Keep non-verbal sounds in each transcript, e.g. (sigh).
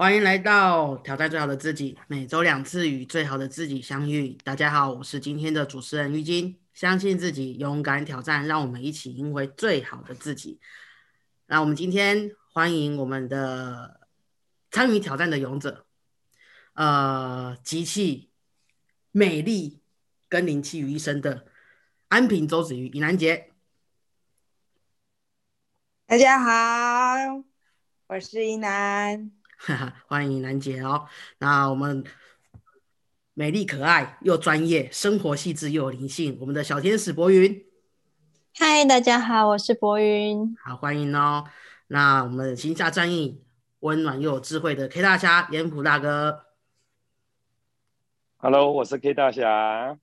欢迎来到挑战最好的自己，每周两次与最好的自己相遇。大家好，我是今天的主持人玉晶。相信自己，勇敢挑战，让我们一起赢回最好的自己。那我们今天欢迎我们的参与挑战的勇者，呃，集气、美丽跟灵气于一身的安平周子瑜、尹南杰。大家好，我是尹南。哈哈，欢迎楠姐哦。那我们美丽可爱又专业，生活细致又有灵性，我们的小天使博云。嗨，大家好，我是博云。好，欢迎哦。那我们行侠仗义、温暖又有智慧的 K 大侠严普大哥。Hello，我是 K 大侠。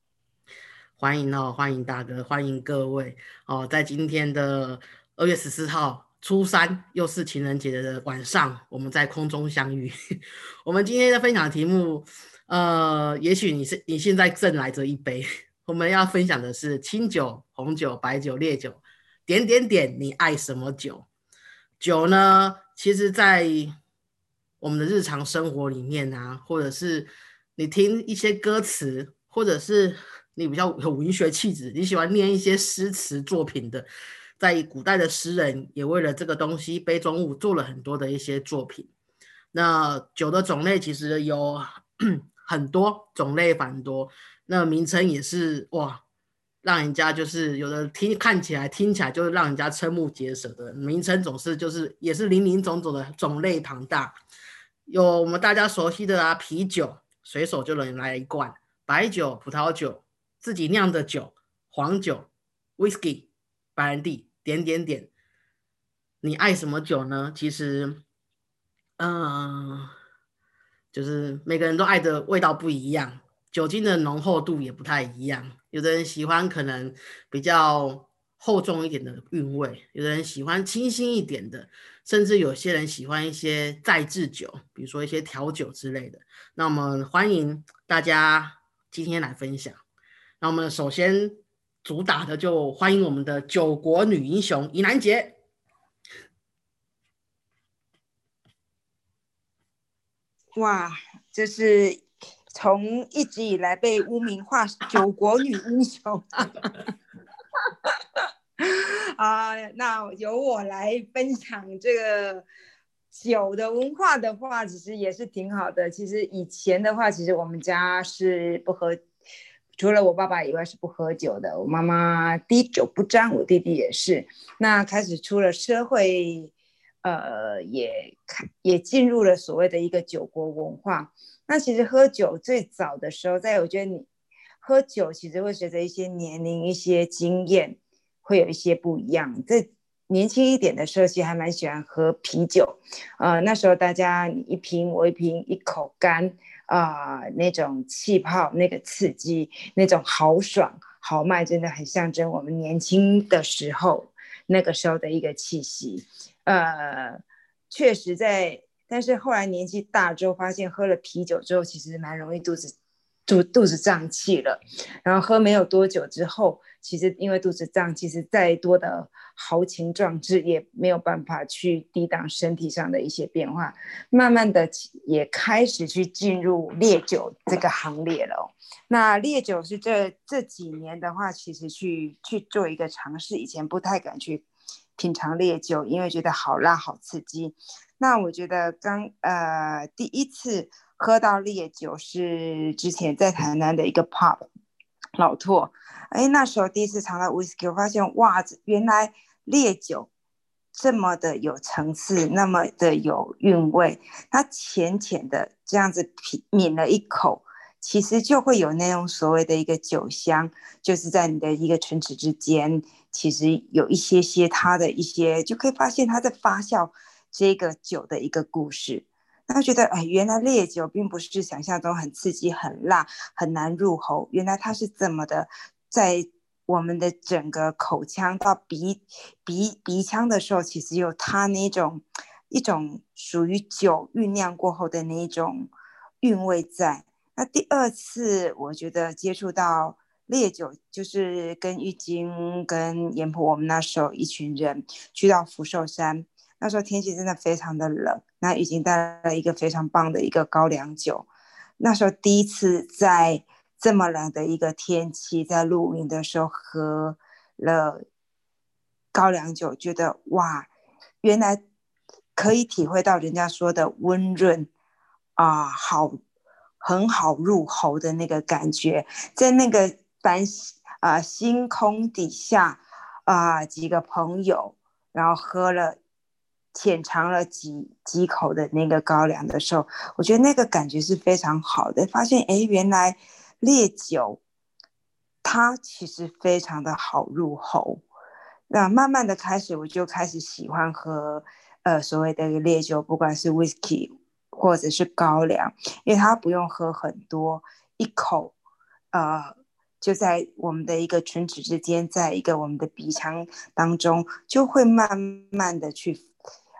欢迎哦，欢迎大哥，欢迎各位哦，在今天的二月十四号。初三又是情人节的晚上，我们在空中相遇。(laughs) 我们今天的分享题目，呃，也许你是你现在正来着一杯。我们要分享的是清酒、红酒、白酒、烈酒，点点点，你爱什么酒？酒呢，其实在我们的日常生活里面啊，或者是你听一些歌词，或者是你比较有文学气质，你喜欢念一些诗词作品的。在古代的诗人也为了这个东西杯中物做了很多的一些作品。那酒的种类其实有 (clears throat) 很多种类繁多，那名称也是哇，让人家就是有的听看起来听起来就是让人家瞠目结舌的名称，总是就是也是林林总总的种类庞大。有我们大家熟悉的啊，啤酒随手就能来一罐，白酒、葡萄酒、自己酿的酒、黄酒、whisky、白兰地。点点点，你爱什么酒呢？其实，嗯，就是每个人都爱的味道不一样，酒精的浓厚度也不太一样。有的人喜欢可能比较厚重一点的韵味，有的人喜欢清新一点的，甚至有些人喜欢一些再制酒，比如说一些调酒之类的。那我们欢迎大家今天来分享。那我们首先。主打的就欢迎我们的九国女英雄怡兰杰。哇，这是从一直以来被污名化九国女英雄。(laughs) 啊，那由我来分享这个酒的文化的话，其实也是挺好的。其实以前的话，其实我们家是不喝。除了我爸爸以外是不喝酒的，我妈妈滴酒不沾，我弟弟也是。那开始出了社会，呃，也开也进入了所谓的一个酒国文化。那其实喝酒最早的时候，在我觉得你喝酒其实会随着一些年龄、一些经验会有一些不一样。在年轻一点的时候，其实还蛮喜欢喝啤酒，呃，那时候大家你一瓶我一瓶，一口干。啊，那种气泡，那个刺激，那种豪爽豪迈，真的很象征我们年轻的时候那个时候的一个气息。呃，确实在，但是后来年纪大之后，发现喝了啤酒之后，其实蛮容易肚子肚肚子胀气了。然后喝没有多久之后。其实因为肚子胀，其实再多的豪情壮志也没有办法去抵挡身体上的一些变化，慢慢的也开始去进入烈酒这个行列了。那烈酒是这这几年的话，其实去去做一个尝试，以前不太敢去品尝烈酒，因为觉得好辣好刺激。那我觉得刚呃第一次喝到烈酒是之前在台南的一个 pub 老拓。哎，那时候第一次尝到 whisky，我发现哇，原来烈酒这么的有层次，那么的有韵味。它浅浅的这样子品抿了一口，其实就会有那种所谓的一个酒香，就是在你的一个唇齿之间，其实有一些些它的一些，就可以发现它在发酵这个酒的一个故事。他觉得，哎，原来烈酒并不是想象中很刺激、很辣、很难入喉，原来它是这么的。在我们的整个口腔到鼻鼻鼻腔的时候，其实有它那种一种属于酒酝酿过后的那种韵味在。那第二次我觉得接触到烈酒，就是跟玉晶、跟严婆，我们那时候一群人去到福寿山，那时候天气真的非常的冷，那已经带了一个非常棒的一个高粱酒。那时候第一次在这么冷的一个天气，在露营的时候喝了高粱酒，觉得哇，原来可以体会到人家说的温润啊，好很好入喉的那个感觉，在那个繁啊星空底下啊，几个朋友，然后喝了。浅尝了几几口的那个高粱的时候，我觉得那个感觉是非常好的。发现哎，原来烈酒它其实非常的好入喉。那慢慢的开始，我就开始喜欢喝呃所谓的烈酒，不管是 whisky 或者是高粱，因为它不用喝很多，一口呃就在我们的一个唇齿之间，在一个我们的鼻腔当中，就会慢慢的去。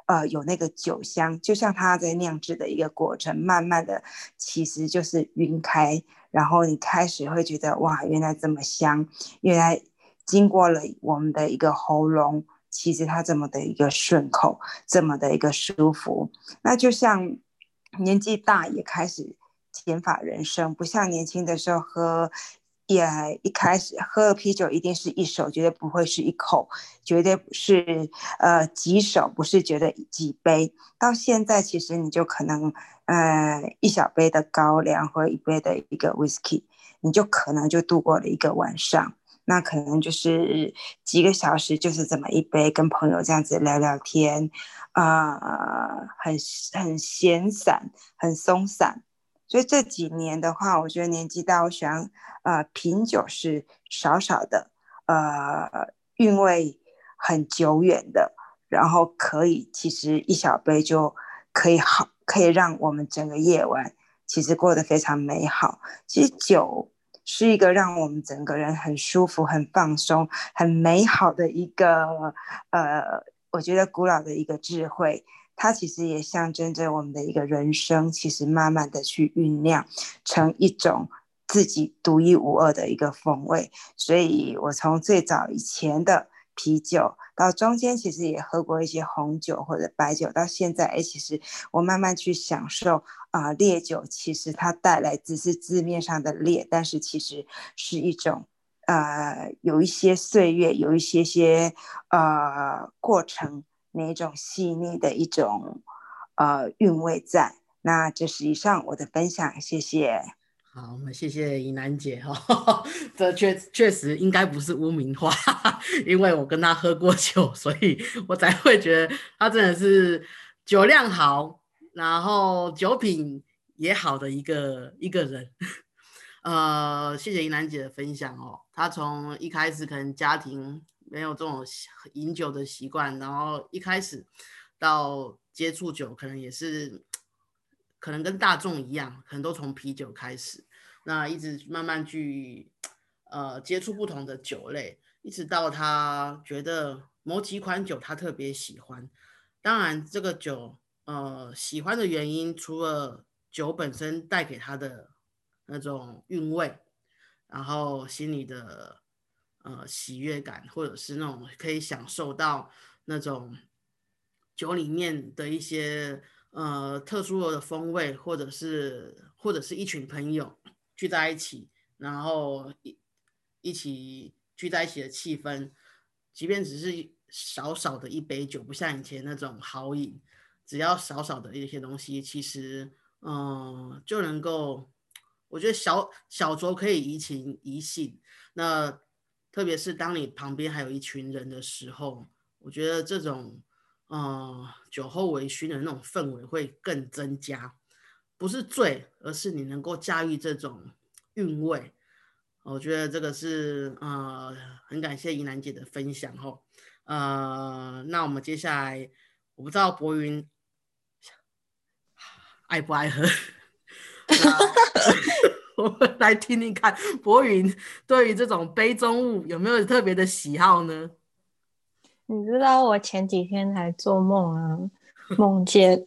呃，有那个酒香，就像它在酿制的一个过程，慢慢的其实就是晕开，然后你开始会觉得哇，原来这么香，原来经过了我们的一个喉咙，其实它这么的一个顺口，这么的一个舒服。那就像年纪大也开始减法人生，不像年轻的时候喝。也一开始喝啤酒一定是一手，绝对不会是一口，绝对是呃几手，不是觉得几杯。到现在其实你就可能呃一小杯的高粱或一杯的一个 whisky，你就可能就度过了一个晚上。那可能就是几个小时，就是这么一杯，跟朋友这样子聊聊天，啊，很很闲散，很松散。所以这几年的话，我觉得年纪大，我喜欢呃品酒是少少的，呃韵味很久远的，然后可以其实一小杯就可以好，可以让我们整个夜晚其实过得非常美好。其实酒是一个让我们整个人很舒服、很放松、很美好的一个呃，我觉得古老的一个智慧。它其实也象征着我们的一个人生，其实慢慢的去酝酿成一种自己独一无二的一个风味。所以我从最早以前的啤酒，到中间其实也喝过一些红酒或者白酒，到现在哎，其实我慢慢去享受啊，烈酒其实它带来只是字面上的烈，但是其实是一种呃，有一些岁月，有一些些呃过程。那种细腻的一种呃韵味在，那这是以上我的分享，谢谢。好，我们谢谢怡南姐哈，(laughs) 这确确实应该不是污名化，(laughs) 因为我跟她喝过酒，所以我才会觉得她真的是酒量好，然后酒品也好的一个一个人。呃，谢谢怡南姐的分享哦，她从一开始可能家庭。没有这种饮酒的习惯，然后一开始到接触酒，可能也是可能跟大众一样，可能都从啤酒开始，那一直慢慢去呃接触不同的酒类，一直到他觉得某几款酒他特别喜欢。当然，这个酒呃喜欢的原因，除了酒本身带给他的那种韵味，然后心里的。呃，喜悦感，或者是那种可以享受到那种酒里面的一些呃特殊的风味，或者是或者是一群朋友聚在一起，然后一一起聚在一起的气氛，即便只是少少的一杯酒，不像以前那种豪饮，只要少少的一些东西，其实嗯就能够，我觉得小小酌可以怡情怡性，那。特别是当你旁边还有一群人的时候，我觉得这种，呃，酒后微醺的那种氛围会更增加，不是醉，而是你能够驾驭这种韵味。我觉得这个是，呃，很感谢怡南姐的分享哈。呃，那我们接下来，我不知道博云爱不爱喝。(laughs) 我 (laughs) 们来听听看，(laughs) 博云对于这种杯中物有没有特别的喜好呢？你知道我前几天还做梦啊，(laughs) 梦见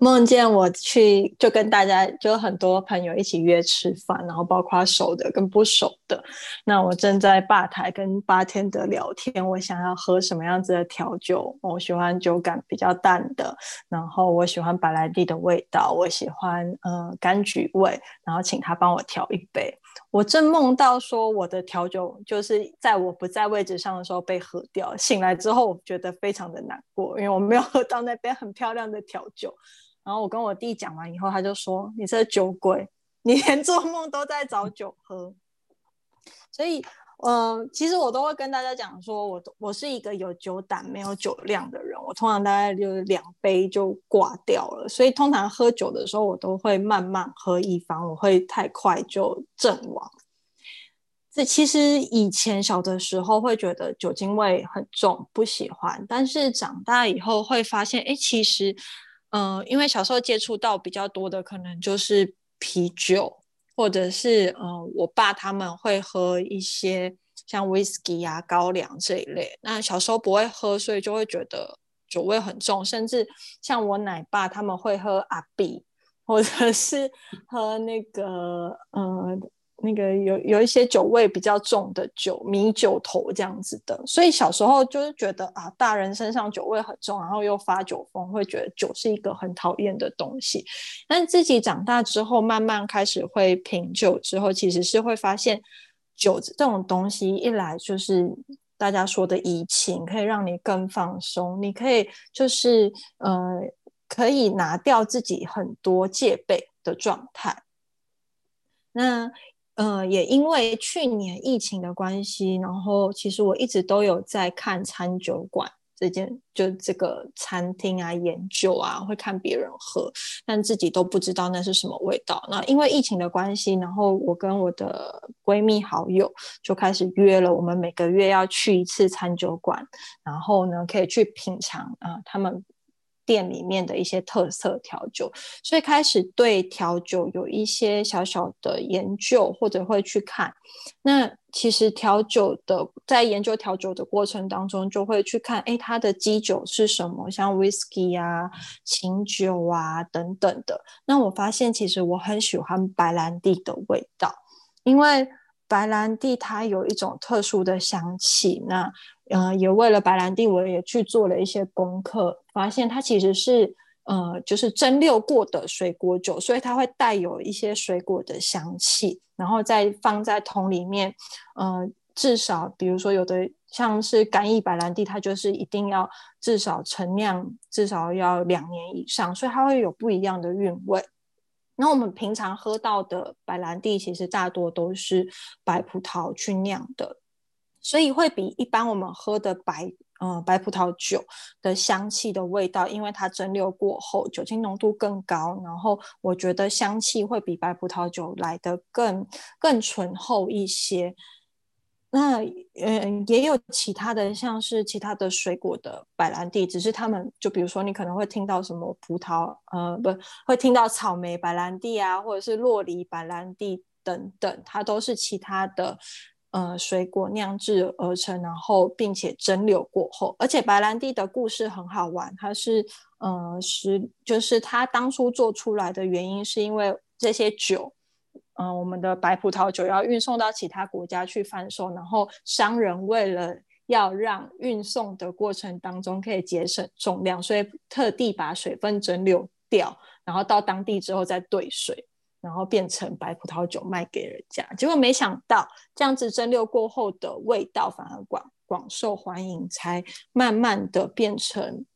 梦见我去，就跟大家就很多朋友一起约吃饭，然后包括熟的跟不熟的。那我正在吧台跟八天的聊天，我想要喝什么样子的调酒？我喜欢酒感比较淡的，然后我喜欢白兰地的味道，我喜欢呃柑橘味，然后请他帮我调一杯。我正梦到说我的调酒就是在我不在位置上的时候被喝掉，醒来之后我觉得非常的难过，因为我没有 (laughs) 喝到那杯很漂亮的调酒。然后我跟我弟讲完以后，他就说：“你这酒鬼，你连做梦都在找酒喝。”所以，呃，其实我都会跟大家讲说，我我是一个有酒胆没有酒量的人。我通常大概就是两杯就挂掉了。所以，通常喝酒的时候，我都会慢慢喝，以防我会太快就阵亡。这其实以前小的时候会觉得酒精味很重，不喜欢。但是长大以后会发现，哎，其实。嗯，因为小时候接触到比较多的，可能就是啤酒，或者是嗯，我爸他们会喝一些像 whisky 啊、高粱这一类。那小时候不会喝，所以就会觉得酒味很重，甚至像我奶爸他们会喝阿碧，或者是喝那个嗯。那个有有一些酒味比较重的酒，米酒头这样子的，所以小时候就是觉得啊，大人身上酒味很重，然后又发酒疯，会觉得酒是一个很讨厌的东西。但自己长大之后，慢慢开始会品酒之后，其实是会发现酒这种东西，一来就是大家说的怡情，可以让你更放松，你可以就是呃，可以拿掉自己很多戒备的状态。那呃，也因为去年疫情的关系，然后其实我一直都有在看餐酒馆这件，就这个餐厅啊，研究啊，会看别人喝，但自己都不知道那是什么味道。那因为疫情的关系，然后我跟我的闺蜜好友就开始约了，我们每个月要去一次餐酒馆，然后呢，可以去品尝啊，他们。店里面的一些特色调酒，所以开始对调酒有一些小小的研究，或者会去看。那其实调酒的，在研究调酒的过程当中，就会去看，哎，它的基酒是什么，像 whisky 啊、琴酒啊等等的。那我发现，其实我很喜欢白兰地的味道，因为白兰地它有一种特殊的香气。那嗯，也为了白兰地，我也去做了一些功课，发现它其实是呃，就是蒸馏过的水果酒，所以它会带有一些水果的香气，然后再放在桶里面，呃，至少比如说有的像是干邑白兰地，它就是一定要至少陈酿至少要两年以上，所以它会有不一样的韵味。那我们平常喝到的白兰地，其实大多都是白葡萄去酿的。所以会比一般我们喝的白，嗯，白葡萄酒的香气的味道，因为它蒸馏过后，酒精浓度更高，然后我觉得香气会比白葡萄酒来的更更醇厚一些。那，嗯，也有其他的，像是其他的水果的白兰地，只是他们就比如说，你可能会听到什么葡萄，呃，不会听到草莓白兰地啊，或者是洛梨白兰地等等，它都是其他的。呃，水果酿制而成，然后并且蒸馏过后，而且白兰地的故事很好玩。它是，呃，是就是它当初做出来的原因，是因为这些酒，嗯，我们的白葡萄酒要运送到其他国家去贩售，然后商人为了要让运送的过程当中可以节省重量，所以特地把水分蒸馏掉，然后到当地之后再兑水。然后变成白葡萄酒卖给人家，结果没想到这样子蒸馏过后的味道反而广广受欢迎，才慢慢的变成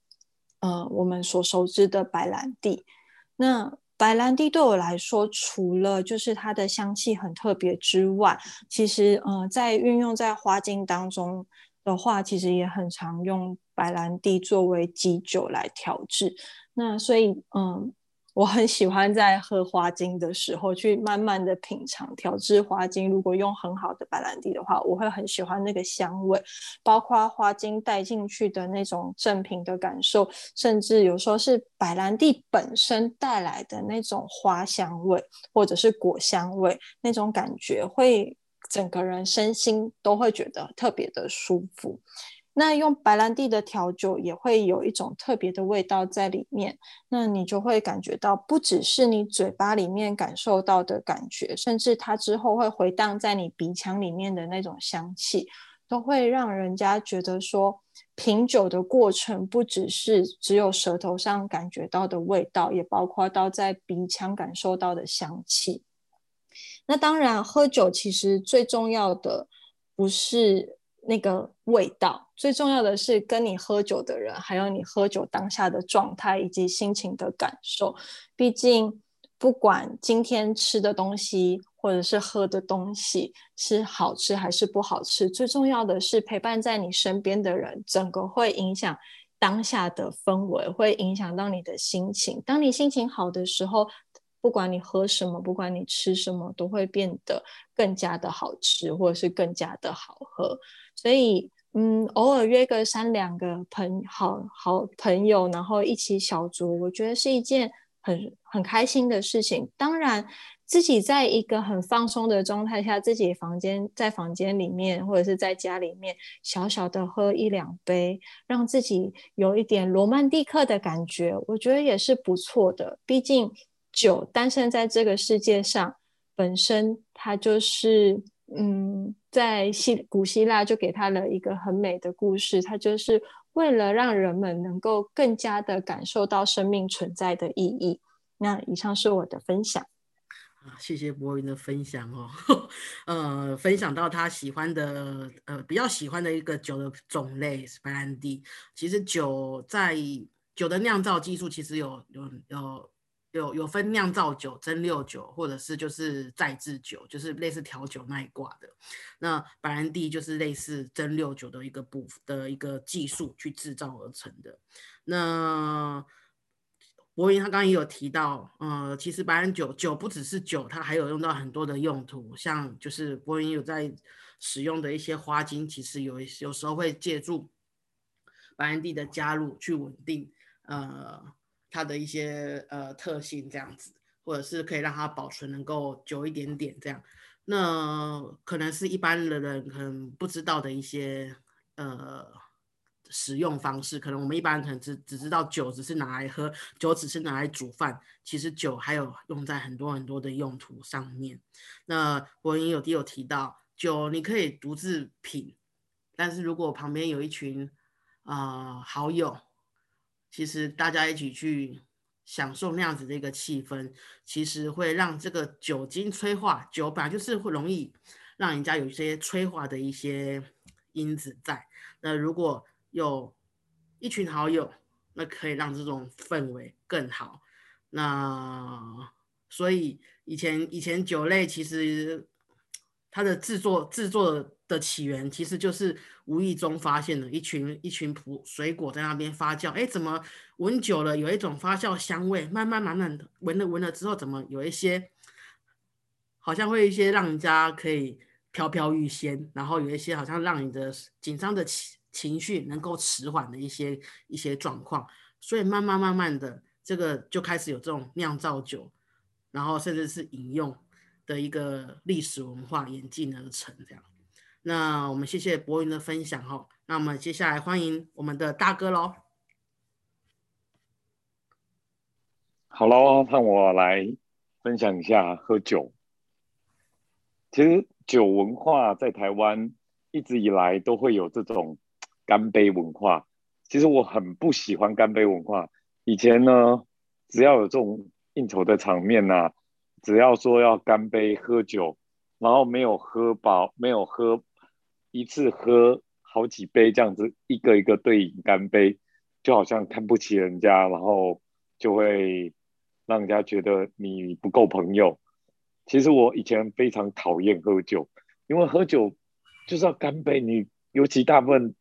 呃我们所熟知的白兰地。那白兰地对我来说，除了就是它的香气很特别之外，其实呃在运用在花精当中的话，其实也很常用白兰地作为基酒来调制。那所以嗯。我很喜欢在喝花精的时候去慢慢的品尝调制花精。如果用很好的白兰地的话，我会很喜欢那个香味，包括花精带进去的那种正品的感受，甚至有时候是白兰地本身带来的那种花香味或者是果香味，那种感觉会整个人身心都会觉得特别的舒服。那用白兰地的调酒也会有一种特别的味道在里面，那你就会感觉到不只是你嘴巴里面感受到的感觉，甚至它之后会回荡在你鼻腔里面的那种香气，都会让人家觉得说，品酒的过程不只是只有舌头上感觉到的味道，也包括到在鼻腔感受到的香气。那当然，喝酒其实最重要的不是。那个味道最重要的是跟你喝酒的人，还有你喝酒当下的状态以及心情的感受。毕竟，不管今天吃的东西或者是喝的东西是好吃还是不好吃，最重要的是陪伴在你身边的人，整个会影响当下的氛围，会影响到你的心情。当你心情好的时候，不管你喝什么，不管你吃什么，都会变得更加的好吃，或者是更加的好喝。所以，嗯，偶尔约个三两个朋好好朋友，然后一起小酌，我觉得是一件很很开心的事情。当然，自己在一个很放松的状态下，自己房间在房间里面或者是在家里面小小的喝一两杯，让自己有一点罗曼蒂克的感觉，我觉得也是不错的。毕竟，酒诞生在这个世界上，本身它就是。嗯，在希古希腊就给他了一个很美的故事，他就是为了让人们能够更加的感受到生命存在的意义。那以上是我的分享，谢谢博云的分享哦。(laughs) 呃，分享到他喜欢的呃比较喜欢的一个酒的种类是白兰地。其实酒在酒的酿造技术其实有有有。有有分酿造酒、蒸馏酒，或者是就是再制酒，就是类似调酒那一挂的。那白兰地就是类似蒸馏酒的一个部的一个技术去制造而成的。那博云他刚刚也有提到，呃，其实白兰酒酒不只是酒，它还有用到很多的用途，像就是博云有在使用的一些花精，其实有有时候会借助白兰地的加入去稳定，呃。它的一些呃特性这样子，或者是可以让它保存能够久一点点这样，那可能是一般的人可能不知道的一些呃使用方式。可能我们一般人可能只只知道酒只是拿来喝，酒只是拿来煮饭，其实酒还有用在很多很多的用途上面。那我也有提有提到，酒你可以独自品，但是如果旁边有一群啊好友。其实大家一起去享受那样子的一个气氛，其实会让这个酒精催化，酒本来就是会容易让人家有一些催化的一些因子在。那如果有一群好友，那可以让这种氛围更好。那所以以前以前酒类其实它的制作制作。的起源其实就是无意中发现的一群一群葡水果在那边发酵，哎，怎么闻久了有一种发酵香味，慢慢慢慢的闻了闻了之后，怎么有一些好像会一些让人家可以飘飘欲仙，然后有一些好像让你的紧张的情情绪能够迟缓的一些一些状况，所以慢慢慢慢的这个就开始有这种酿造酒，然后甚至是饮用的一个历史文化演进而成这样。那我们谢谢博云的分享哈，那我们接下来欢迎我们的大哥喽。好喽，让我来分享一下喝酒。其实酒文化在台湾一直以来都会有这种干杯文化。其实我很不喜欢干杯文化。以前呢，只要有这种应酬的场面呐，只要说要干杯喝酒，然后没有喝饱，没有喝。一次喝好几杯这样子，一个一个对饮干杯，就好像看不起人家，然后就会让人家觉得你不够朋友。其实我以前非常讨厌喝酒，因为喝酒就是要干杯。你尤其大部分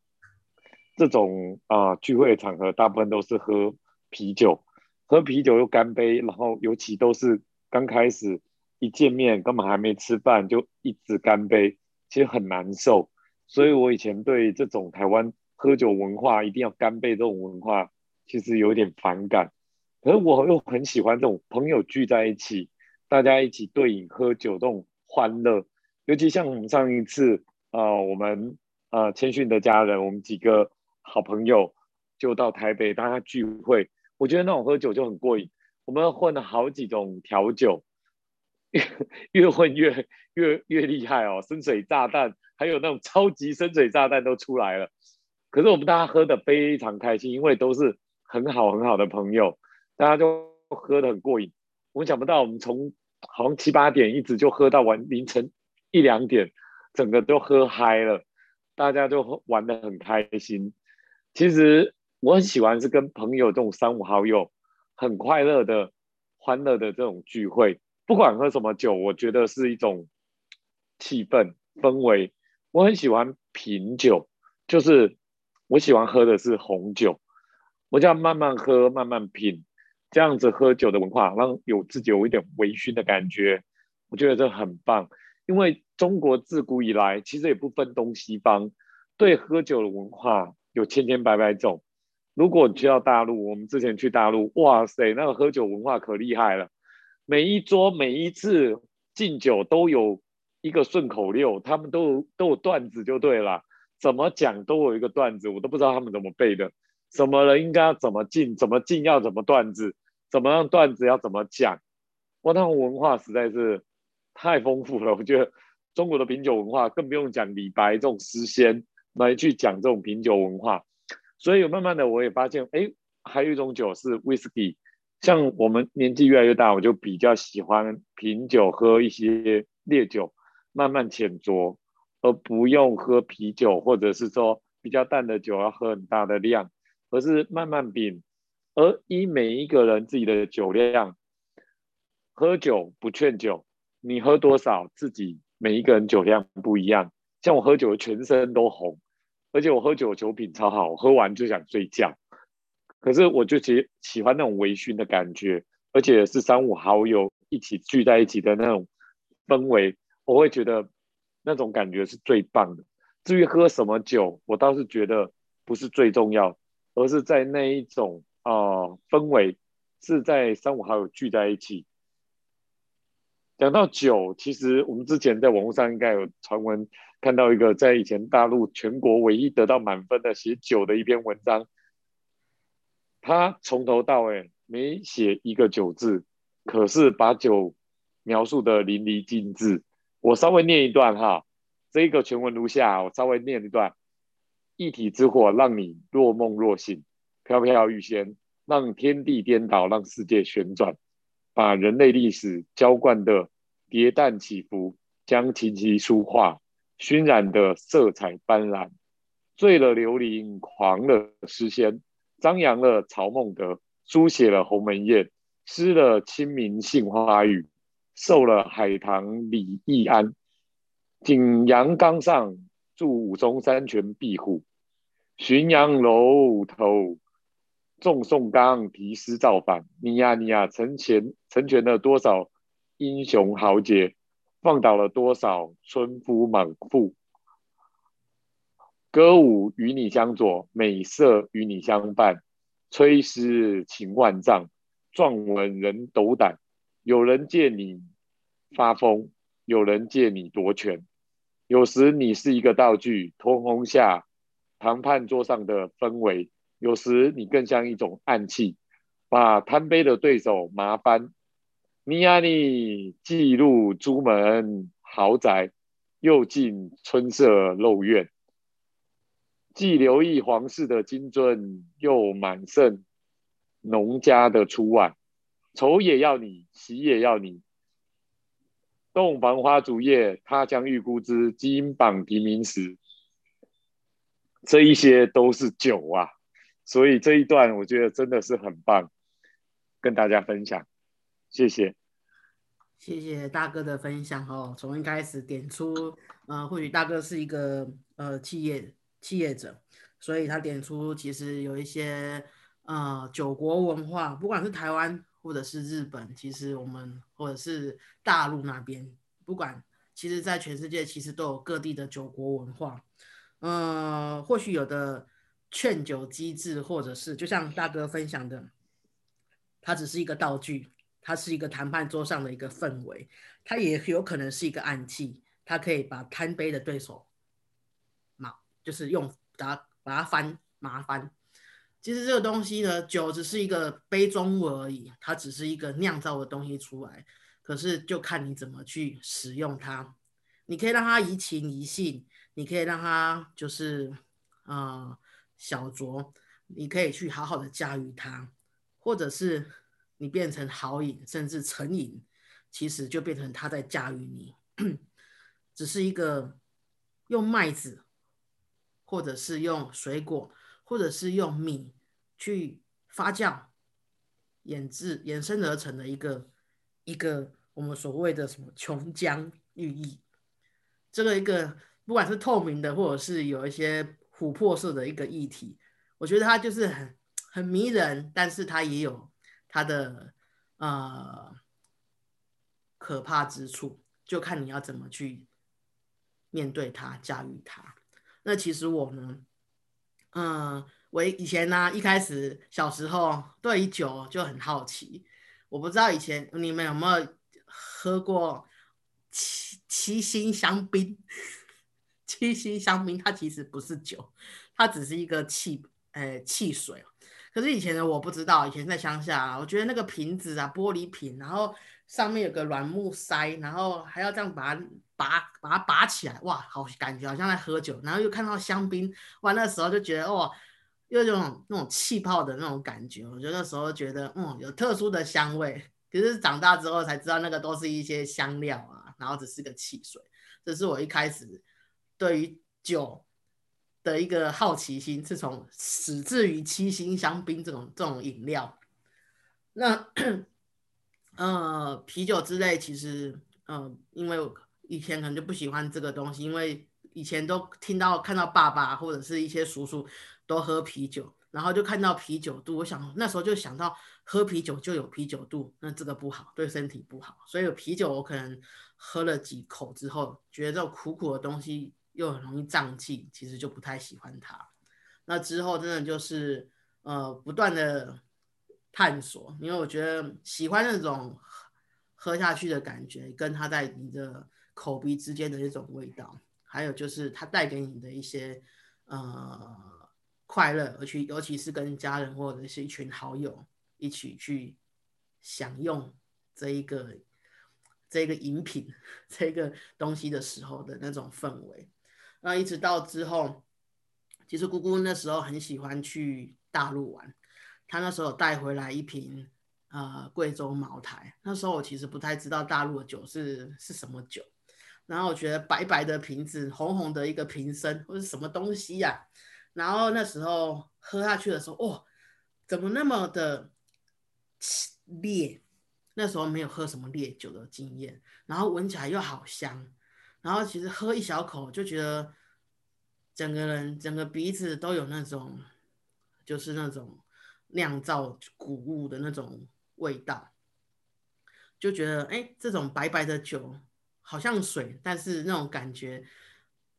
这种啊聚会场合，大部分都是喝啤酒，喝啤酒又干杯，然后尤其都是刚开始一见面，根本还没吃饭就一直干杯，其实很难受。所以我以前对这种台湾喝酒文化一定要干杯这种文化，其实有点反感。可是我又很喜欢这种朋友聚在一起，大家一起对饮喝酒这种欢乐。尤其像我们上一次啊，我们呃谦逊的家人，我们几个好朋友就到台北大家聚会。我觉得那种喝酒就很过瘾。我们混了好几种调酒，越 (laughs) 越混越越越厉害哦，深水炸弹还有那种超级深水炸弹都出来了。可是我们大家喝的非常开心，因为都是很好很好的朋友，大家就喝的很过瘾。我想不到我们从好像七八点一直就喝到晚凌晨一两点，整个都喝嗨了，大家就玩的很开心。其实我很喜欢是跟朋友这种三五好友很快乐的、欢乐的这种聚会，不管喝什么酒，我觉得是一种气氛氛围。我很喜欢品酒，就是我喜欢喝的是红酒，我就要慢慢喝、慢慢品。这样子喝酒的文化，让有自己有一点微醺的感觉，我觉得这很棒。因为中国自古以来，其实也不分东西方，对喝酒的文化有千千百百种。如果你去到大陆，我们之前去大陆，哇塞，那个喝酒文化可厉害了。每一桌每一次敬酒都有一个顺口溜，他们都都有段子就对了，怎么讲都有一个段子，我都不知道他们怎么背的。什么人应该要怎么敬，怎么敬要怎么段子，怎么样段子要怎么讲，哇，那种文化实在是太丰富了。我觉得中国的品酒文化更不用讲李白这种诗仙来去讲这种品酒文化。所以慢慢的我也发现，哎，还有一种酒是 whisky。像我们年纪越来越大，我就比较喜欢品酒，喝一些烈酒，慢慢浅酌，而不用喝啤酒，或者是说比较淡的酒要喝很大的量。而是慢慢品，而以每一个人自己的酒量，喝酒不劝酒，你喝多少自己每一个人酒量不一样。像我喝酒全身都红，而且我喝酒酒品超好，喝完就想睡觉。可是我就喜喜欢那种微醺的感觉，而且是三五好友一起聚在一起的那种氛围，我会觉得那种感觉是最棒的。至于喝什么酒，我倒是觉得不是最重要。而是在那一种啊氛围，是在三五好友聚在一起。讲到酒，其实我们之前在网络上应该有传闻，看到一个在以前大陆全国唯一得到满分的写酒的一篇文章，他从头到尾没写一个酒字，可是把酒描述的淋漓尽致。我稍微念一段哈，这个全文如下，我稍微念一段。一体之火，让你若梦若醒，飘飘欲仙，让天地颠倒，让世界旋转，把人类历史浇灌的跌宕起伏，将琴棋书画熏染的色彩斑斓，醉了刘伶，狂了诗仙，张扬了曹孟德，书写了鸿门宴，诗了清明杏花雨，受了海棠李易安，景阳冈上筑武松三泉壁虎。浔阳楼头众宋刚题诗造反，你呀你呀，成全成全了多少英雄豪杰，放倒了多少村夫莽妇。歌舞与你相左，美色与你相伴，吹诗情万丈，壮文人斗胆。有人借你发疯，有人借你夺权，有时你是一个道具，通红下。谈判桌上的氛围，有时你更像一种暗器，把贪杯的对手麻翻。你呀你，既入朱门豪宅，又进春色陋院；既留意皇室的金樽，又满盛农家的初晚。愁也要你，喜也要你。洞房花烛夜，他乡遇故知，金榜题名时。这一些都是酒啊，所以这一段我觉得真的是很棒，跟大家分享，谢谢，谢谢大哥的分享哦。从一开始点出，呃，或许大哥是一个呃企业企业者，所以他点出其实有一些呃酒国文化，不管是台湾或者是日本，其实我们或者是大陆那边，不管其实在全世界其实都有各地的酒国文化。呃，或许有的劝酒机制，或者是就像大哥分享的，它只是一个道具，它是一个谈判桌上的一个氛围，它也有可能是一个暗器，它可以把贪杯的对手麻就是用把它把它翻麻翻。其实这个东西呢，酒只是一个杯中物而已，它只是一个酿造的东西出来。可是就看你怎么去使用它。你可以让它怡情怡性，你可以让它就是啊小酌，你可以去好好的驾驭它，或者是你变成好饮，甚至成瘾，其实就变成他在驾驭你。只是一个用麦子，或者是用水果。或者是用米去发酵、演制、衍生而成的一个一个我们所谓的什么琼浆玉液，这个一个不管是透明的，或者是有一些琥珀色的一个液体，我觉得它就是很很迷人，但是它也有它的呃可怕之处，就看你要怎么去面对它、驾驭它。那其实我呢？嗯，我以前呢，一开始小时候对于酒就很好奇。我不知道以前你们有没有喝过七七星香槟？(laughs) 七星香槟它其实不是酒，它只是一个汽呃汽水。可是以前的我不知道，以前在乡下，啊我觉得那个瓶子啊，玻璃瓶，然后上面有个软木塞，然后还要这样把它。拔把它拔起来，哇，好感觉好像在喝酒，然后又看到香槟，哇，那时候就觉得哇，又有种那种气泡的那种感觉，我觉得那时候觉得嗯，有特殊的香味。可是长大之后才知道，那个都是一些香料啊，然后只是个汽水。这是我一开始对于酒的一个好奇心，是从始至于七星香槟这种这种饮料。那呃，啤酒之类，其实嗯，因为。以前可能就不喜欢这个东西，因为以前都听到看到爸爸或者是一些叔叔都喝啤酒，然后就看到啤酒肚，我想那时候就想到喝啤酒就有啤酒肚，那这个不好，对身体不好。所以啤酒我可能喝了几口之后，觉得这种苦苦的东西又很容易胀气，其实就不太喜欢它。那之后真的就是呃不断的探索，因为我觉得喜欢那种喝下去的感觉，跟它在你的。口鼻之间的一种味道，还有就是它带给你的一些呃快乐，而去尤其是跟家人或者是一群好友一起去享用这一个这一个饮品 (laughs) 这个东西的时候的那种氛围。那一直到之后，其实姑姑那时候很喜欢去大陆玩，她那时候带回来一瓶呃贵州茅台。那时候我其实不太知道大陆的酒是是什么酒。然后我觉得白白的瓶子，红红的一个瓶身，或者什么东西呀？然后那时候喝下去的时候，哦，怎么那么的烈？那时候没有喝什么烈酒的经验，然后闻起来又好香。然后其实喝一小口就觉得，整个人整个鼻子都有那种，就是那种酿造谷物的那种味道，就觉得哎，这种白白的酒。好像水，但是那种感觉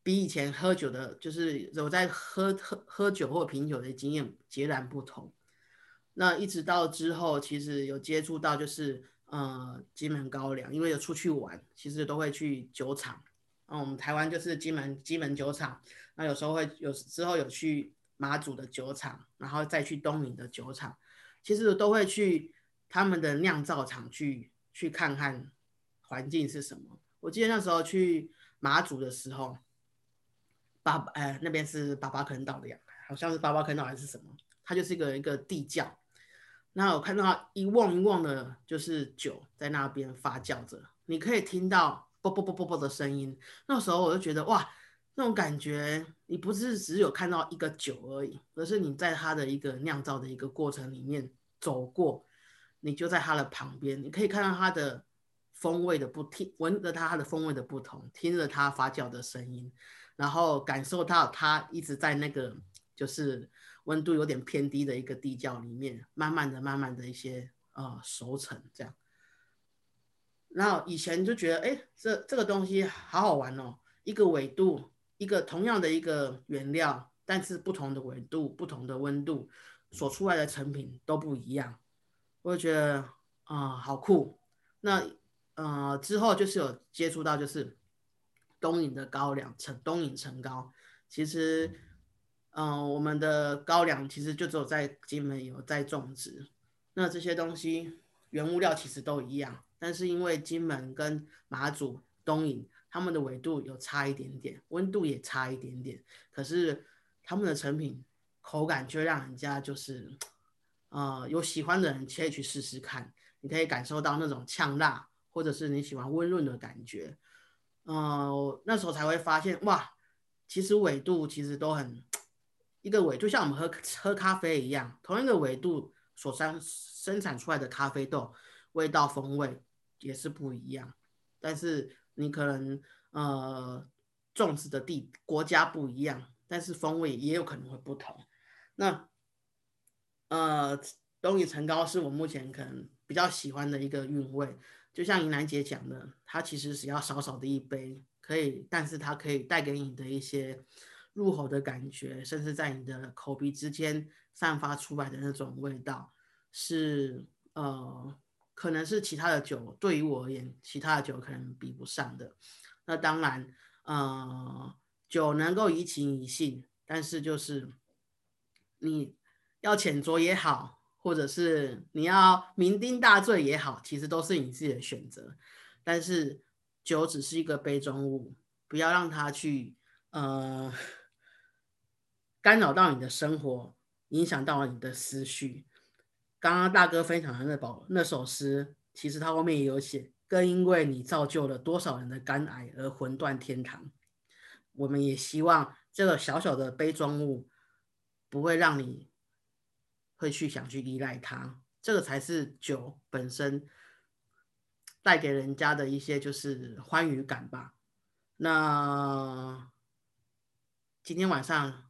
比以前喝酒的，就是我在喝喝喝酒或品酒的经验截然不同。那一直到之后，其实有接触到就是呃金门高粱，因为有出去玩，其实都会去酒厂。嗯，我们台湾就是金门金门酒厂，那有时候会有之后有去马祖的酒厂，然后再去东闽的酒厂，其实都会去他们的酿造厂去去看看环境是什么。我记得那时候去马祖的时候，巴哎那边是爸爸肯岛的呀，好像是爸爸肯岛还是什么，它就是一个一个地窖。那我看到一瓮一瓮的，就是酒在那边发酵着，你可以听到啵啵啵啵的声音。那时候我就觉得哇，那种感觉，你不是只有看到一个酒而已，而是你在它的一个酿造的一个过程里面走过，你就在它的旁边，你可以看到它的。风味的不听，闻着它它的风味的不同，听着它发酵的声音，然后感受到它一直在那个就是温度有点偏低的一个地窖里面，慢慢的、慢慢的一些呃熟成这样。然后以前就觉得，哎，这这个东西好好玩哦，一个纬度，一个同样的一个原料，但是不同的纬度、不同的温度所出来的成品都不一样，我就觉得啊，好酷。那呃，之后就是有接触到，就是东引的高粱，陈东引陈高，其实，嗯，我们的高粱其实就只有在金门有在种植，那这些东西原物料其实都一样，但是因为金门跟马祖、东引他们的纬度有差一点点，温度也差一点点，可是他们的成品口感却让人家就是，呃，有喜欢的人可以去试试看，你可以感受到那种呛辣，或者是你喜欢温润的感觉。呃，那时候才会发现哇，其实纬度其实都很一个纬度，像我们喝喝咖啡一样，同一个纬度所生生产出来的咖啡豆，味道风味也是不一样。但是你可能呃种植的地国家不一样，但是风味也有可能会不同。那呃东夷陈高是我目前可能比较喜欢的一个韵味。就像银兰姐讲的，它其实只要少少的一杯，可以，但是它可以带给你的一些入口的感觉，甚至在你的口鼻之间散发出来的那种味道，是呃，可能是其他的酒对于我而言，其他的酒可能比不上的。那当然，呃，酒能够怡情怡性，但是就是你要浅酌也好。或者是你要酩酊大醉也好，其实都是你自己的选择。但是酒只是一个杯中物，不要让它去呃 (laughs) 干扰到你的生活，影响到你的思绪。刚刚大哥分享的那宝那首诗，其实他后面也有写，更因为你造就了多少人的肝癌而魂断天堂。我们也希望这个小小的杯中物不会让你。会去想去依赖它，这个才是酒本身带给人家的一些就是欢愉感吧。那今天晚上，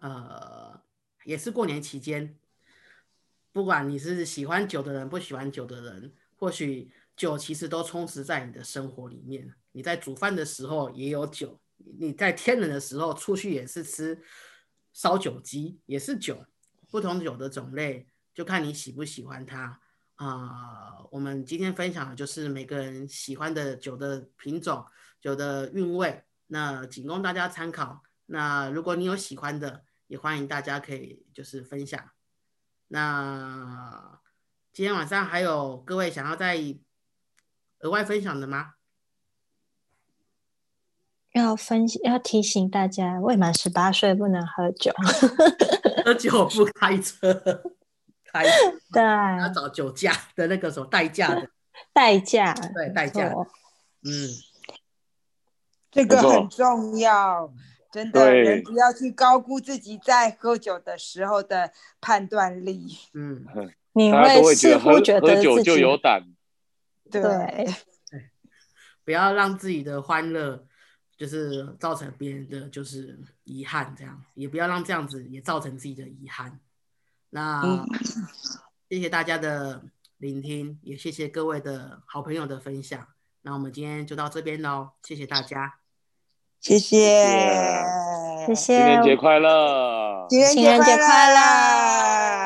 呃，也是过年期间，不管你是喜欢酒的人，不喜欢酒的人，或许酒其实都充斥在你的生活里面。你在煮饭的时候也有酒，你在天冷的时候出去也是吃烧酒鸡，也是酒。不同酒的种类，就看你喜不喜欢它啊。我们今天分享的就是每个人喜欢的酒的品种、酒的韵味，那仅供大家参考。那如果你有喜欢的，也欢迎大家可以就是分享。那今天晚上还有各位想要再额外分享的吗？要分要提醒大家，未满十八岁不能喝酒。(laughs) 喝酒不开车，开 (laughs) 对要找酒驾的那个什么代驾的 (laughs) 代驾，对代驾，嗯，这个很重要，真的，人不要去高估自己在喝酒的时候的判断力。嗯，你会似乎觉得喝酒就有胆，对，不要让自己的欢乐。就是造成别人的就是遗憾，这样也不要让这样子也造成自己的遗憾。那谢谢大家的聆听，也谢谢各位的好朋友的分享。那我们今天就到这边喽，谢谢大家，谢谢，谢谢，情人节快乐，情人节快乐。